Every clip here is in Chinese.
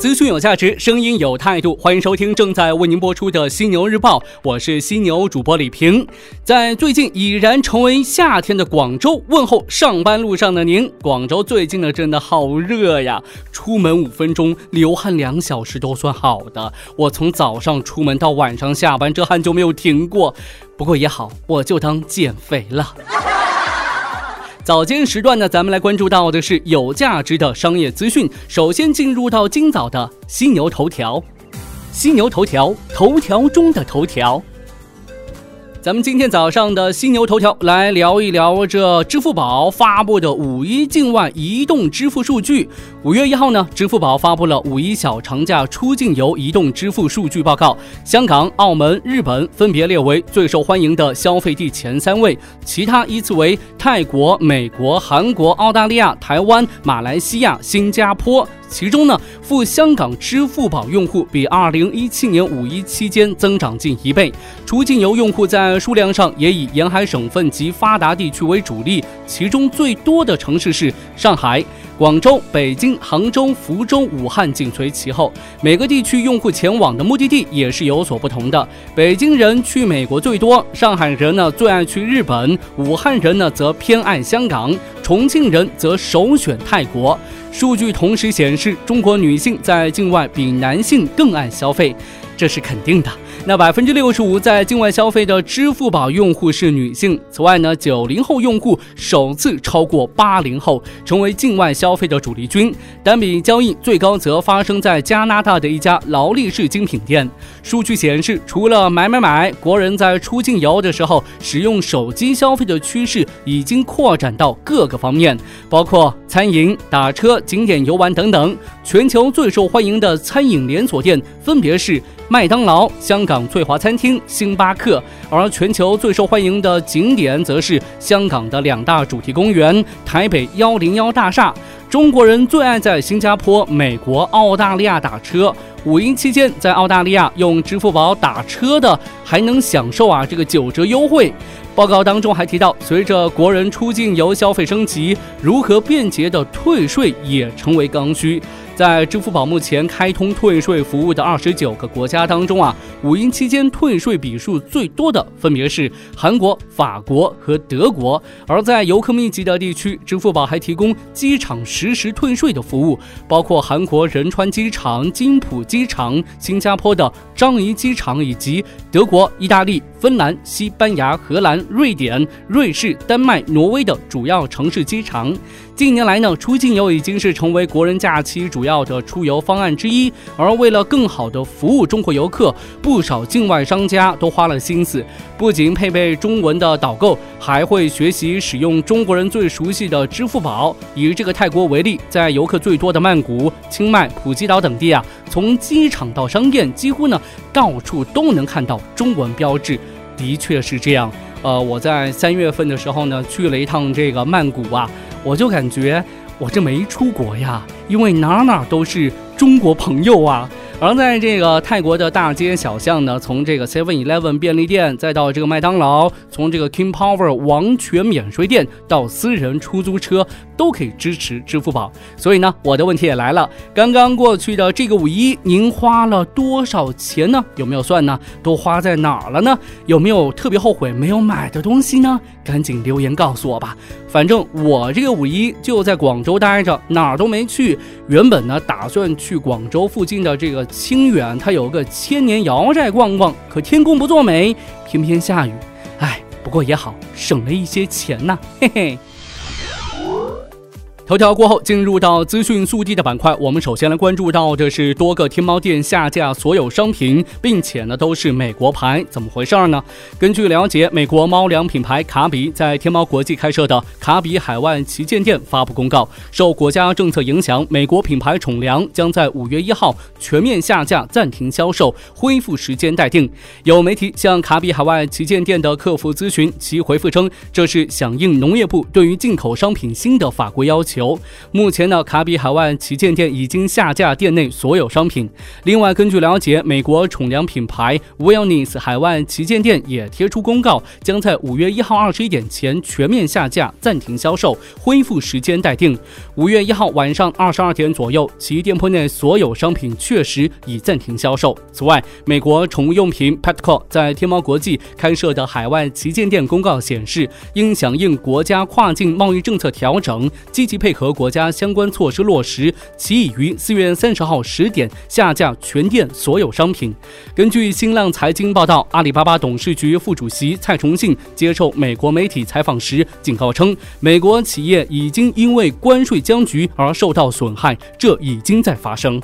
资讯有价值，声音有态度，欢迎收听正在为您播出的《犀牛日报》，我是犀牛主播李平。在最近已然成为夏天的广州，问候上班路上的您。广州最近呢，真的好热呀，出门五分钟流汗两小时都算好的。我从早上出门到晚上下班，这汗就没有停过。不过也好，我就当减肥了。早间时段呢，咱们来关注到的是有价值的商业资讯。首先进入到今早的犀牛头条，犀牛头条，头条中的头条。咱们今天早上的犀牛头条来聊一聊这支付宝发布的五一境外移动支付数据。五月一号呢，支付宝发布了五一小长假出境游移动支付数据报告，香港、澳门、日本分别列为最受欢迎的消费地前三位，其他依次为泰国、美国、韩国、澳大利亚、台湾、马来西亚、新加坡。其中呢，赴香港支付宝用户比二零一七年五一期间增长近一倍，出境游用户在在数量上也以沿海省份及发达地区为主力，其中最多的城市是上海。广州、北京、杭州、福州、武汉紧随其后，每个地区用户前往的目的地也是有所不同的。北京人去美国最多，上海人呢最爱去日本，武汉人呢则偏爱香港，重庆人则首选泰国。数据同时显示，中国女性在境外比男性更爱消费，这是肯定的。那百分之六十五在境外消费的支付宝用户是女性。此外呢，九零后用户首次超过八零后，成为境外消费的主力军。单笔交易最高则发生在加拿大的一家劳力士精品店。数据显示，除了买买买，国人在出境游的时候使用手机消费的趋势已经扩展到各个方面，包括餐饮、打车、景点游玩等等。全球最受欢迎的餐饮连锁店分别是。麦当劳、香港翠华餐厅、星巴克，而全球最受欢迎的景点则是香港的两大主题公园、台北幺零幺大厦。中国人最爱在新加坡、美国、澳大利亚打车。五一期间，在澳大利亚用支付宝打车的还能享受啊这个九折优惠。报告当中还提到，随着国人出境游消费升级，如何便捷的退税也成为刚需。在支付宝目前开通退税服务的二十九个国家当中啊，五一期间退税笔数最多的分别是韩国、法国和德国。而在游客密集的地区，支付宝还提供机场实时退税的服务，包括韩国仁川机场、金浦机场、新加坡的樟宜机场以及德国、意大利、芬兰、西班牙、荷兰、瑞典、瑞士、丹麦、挪威的主要城市机场。近年来呢，出境游已经是成为国人假期主要的出游方案之一。而为了更好的服务中国游客，不少境外商家都花了心思，不仅配备中文的导购，还会学习使用中国人最熟悉的支付宝。以这个泰国为例，在游客最多的曼谷、清迈、普吉岛等地啊，从机场到商店，几乎呢到处都能看到中文标志。的确是这样。呃，我在三月份的时候呢，去了一趟这个曼谷啊。我就感觉我这没出国呀，因为哪哪都是中国朋友啊。而在这个泰国的大街小巷呢，从这个 Seven Eleven 便利店，再到这个麦当劳，从这个 King Power 王权免税店到私人出租车，都可以支持支付宝。所以呢，我的问题也来了：刚刚过去的这个五一，您花了多少钱呢？有没有算呢？都花在哪儿了呢？有没有特别后悔没有买的东西呢？赶紧留言告诉我吧。反正我这个五一就在广州待着，哪儿都没去。原本呢，打算去广州附近的这个。清远，它有个千年瑶寨逛逛，可天公不作美，偏偏下雨。唉，不过也好，省了一些钱呐，嘿嘿。头条过后，进入到资讯速递的板块。我们首先来关注到的是多个天猫店下架所有商品，并且呢都是美国牌，怎么回事呢？根据了解，美国猫粮品牌卡比在天猫国际开设的卡比海外旗舰店发布公告，受国家政策影响，美国品牌宠粮将在五月一号全面下架，暂停销售，恢复时间待定。有媒体向卡比海外旗舰店的客服咨询，其回复称，这是响应农业部对于进口商品新的法规要求。求。目前呢，卡比海外旗舰店已经下架店内所有商品。另外，根据了解，美国宠粮品牌 Wellness 海外旗舰店也贴出公告，将在五月一号二十一点前全面下架、暂停销售，恢复时间待定。五月一号晚上二十二点左右，其店铺内所有商品确实已暂停销售。此外，美国宠物用品 Petco 在天猫国际开设的海外旗舰店公告显示，应响应国家跨境贸易政策调整，积极配配合国家相关措施落实，其已于四月三十号十点下架全店所有商品。根据新浪财经报道，阿里巴巴董事局副主席蔡崇信接受美国媒体采访时警告称，美国企业已经因为关税僵局而受到损害，这已经在发生。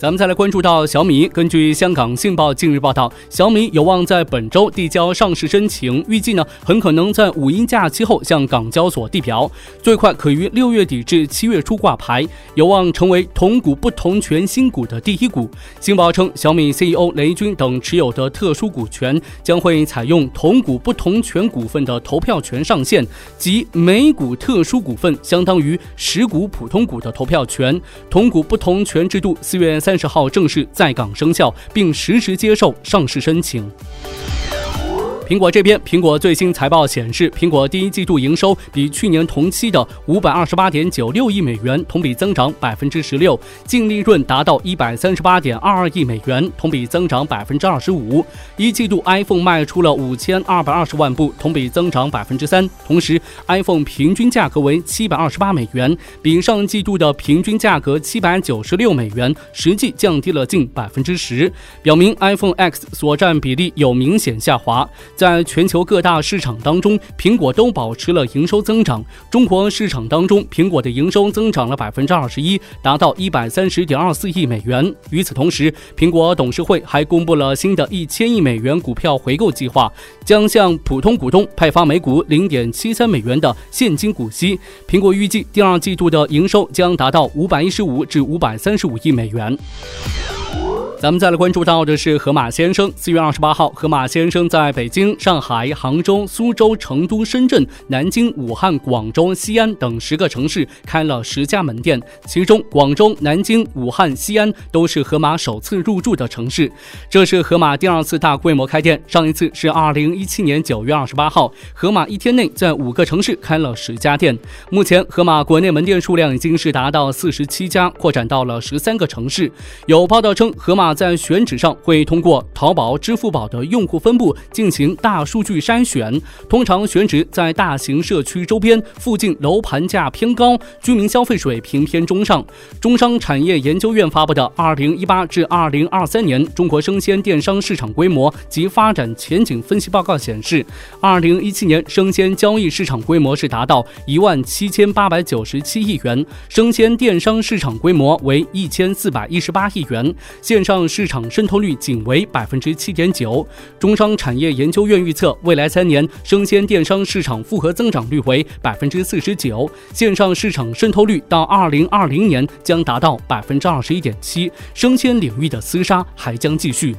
咱们再来关注到小米。根据香港信报近日报道，小米有望在本周递交上市申请，预计呢很可能在五一假期后向港交所递表，最快可于六月底至七月初挂牌，有望成为同股不同权新股的第一股。信报称，小米 CEO 雷军等持有的特殊股权将会采用同股不同权股份的投票权上限，即每股特殊股份相当于十股普通股的投票权。同股不同权制度四月三。三十号正式在港生效，并实时接受上市申请。苹果这边，苹果最新财报显示，苹果第一季度营收比去年同期的五百二十八点九六亿美元同比增长百分之十六，净利润达到一百三十八点二二亿美元，同比增长百分之二十五。一季度 iPhone 卖出了五千二百二十万部，同比增长百分之三。同时，iPhone 平均价格为七百二十八美元，比上季度的平均价格七百九十六美元实际降低了近百分之十，表明 iPhone X 所占比例有明显下滑。在全球各大市场当中，苹果都保持了营收增长。中国市场当中，苹果的营收增长了百分之二十一，达到一百三十点二四亿美元。与此同时，苹果董事会还公布了新的一千亿美元股票回购计划，将向普通股东派发每股零点七三美元的现金股息。苹果预计第二季度的营收将达到五百一十五至五百三十五亿美元。咱们再来关注到的是河马先生。四月二十八号，河马先生在北京、上海、杭州、苏州、成都、深圳、南京、武汉、广州、西安等十个城市开了十家门店，其中广州、南京、武汉、西安都是河马首次入驻的城市。这是河马第二次大规模开店，上一次是二零一七年九月二十八号，河马一天内在五个城市开了十家店。目前，河马国内门店数量已经是达到四十七家，扩展到了十三个城市。有报道称，河马。在选址上会通过淘宝、支付宝的用户分布进行大数据筛选，通常选址在大型社区周边，附近楼盘价偏高，居民消费水平偏中上。中商产业研究院发布的《二零一八至二零二三年中国生鲜电商市场规模及发展前景分析报告》显示，二零一七年生鲜交易市场规模是达到一万七千八百九十七亿元，生鲜电商市场规模为一千四百一十八亿元，线上。市场渗透率仅为百分之七点九。中商产业研究院预测，未来三年生鲜电商市场复合增长率为百分之四十九，线上市场渗透率到二零二零年将达到百分之二十一点七。生鲜领域的厮杀还将继续。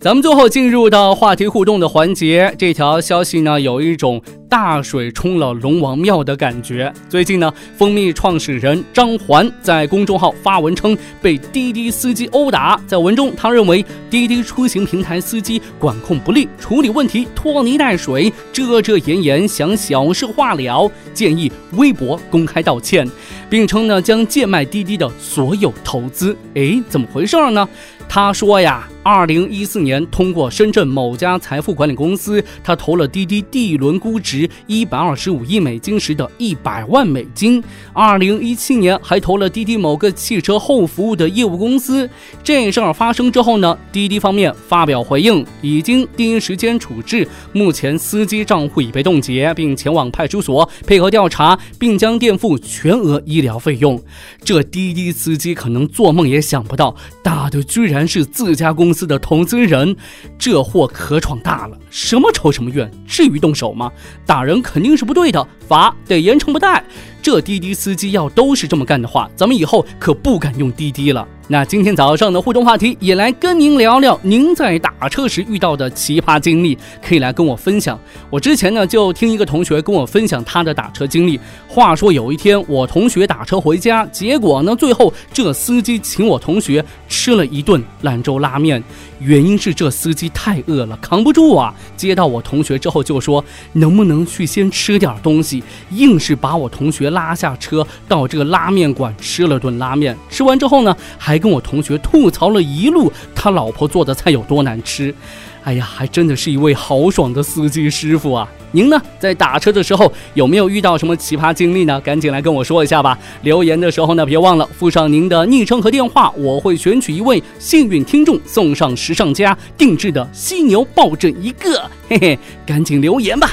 咱们最后进入到话题互动的环节，这条消息呢有一种。大水冲了龙王庙的感觉。最近呢，蜂蜜创始人张环在公众号发文称被滴滴司机殴打。在文中，他认为滴滴出行平台司机管控不力，处理问题拖泥带水，遮遮掩掩，想小事化了，建议微博公开道歉，并称呢将贱卖滴滴的所有投资。哎，怎么回事呢？他说呀，二零一四年通过深圳某家财富管理公司，他投了滴滴第一轮估值值一百二十五亿美金时的一百万美金。二零一七年还投了滴滴某个汽车后服务的业务公司。这事儿发生之后呢，滴滴方面发表回应，已经第一时间处置，目前司机账户已被冻结，并前往派出所配合调查，并将垫付全额医疗费用。这滴滴司机可能做梦也想不到，打的居。然是自家公司的投资人，这货可闯大了！什么仇什么怨？至于动手吗？打人肯定是不对的，罚得严惩不贷。这滴滴司机要都是这么干的话，咱们以后可不敢用滴滴了。那今天早上的互动话题也来跟您聊聊，您在打车时遇到的奇葩经历，可以来跟我分享。我之前呢就听一个同学跟我分享他的打车经历。话说有一天我同学打车回家，结果呢最后这司机请我同学吃了一顿兰州拉面，原因是这司机太饿了，扛不住啊。接到我同学之后就说能不能去先吃点东西，硬是把我同学拉下车到这个拉面馆吃了顿拉面。吃完之后呢还。跟我同学吐槽了一路他老婆做的菜有多难吃，哎呀，还真的是一位豪爽的司机师傅啊！您呢，在打车的时候有没有遇到什么奇葩经历呢？赶紧来跟我说一下吧！留言的时候呢，别忘了附上您的昵称和电话，我会选取一位幸运听众送上时尚家定制的犀牛抱枕一个，嘿嘿，赶紧留言吧！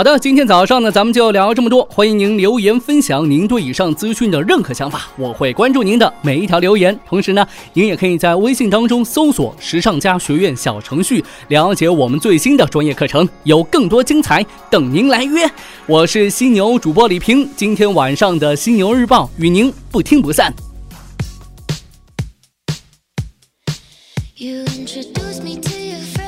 好的，今天早上呢，咱们就聊这么多。欢迎您留言分享您对以上资讯的任何想法，我会关注您的每一条留言。同时呢，您也可以在微信当中搜索“时尚家学院”小程序，了解我们最新的专业课程，有更多精彩等您来约。我是犀牛主播李平，今天晚上的犀牛日报与您不听不散。You me to Should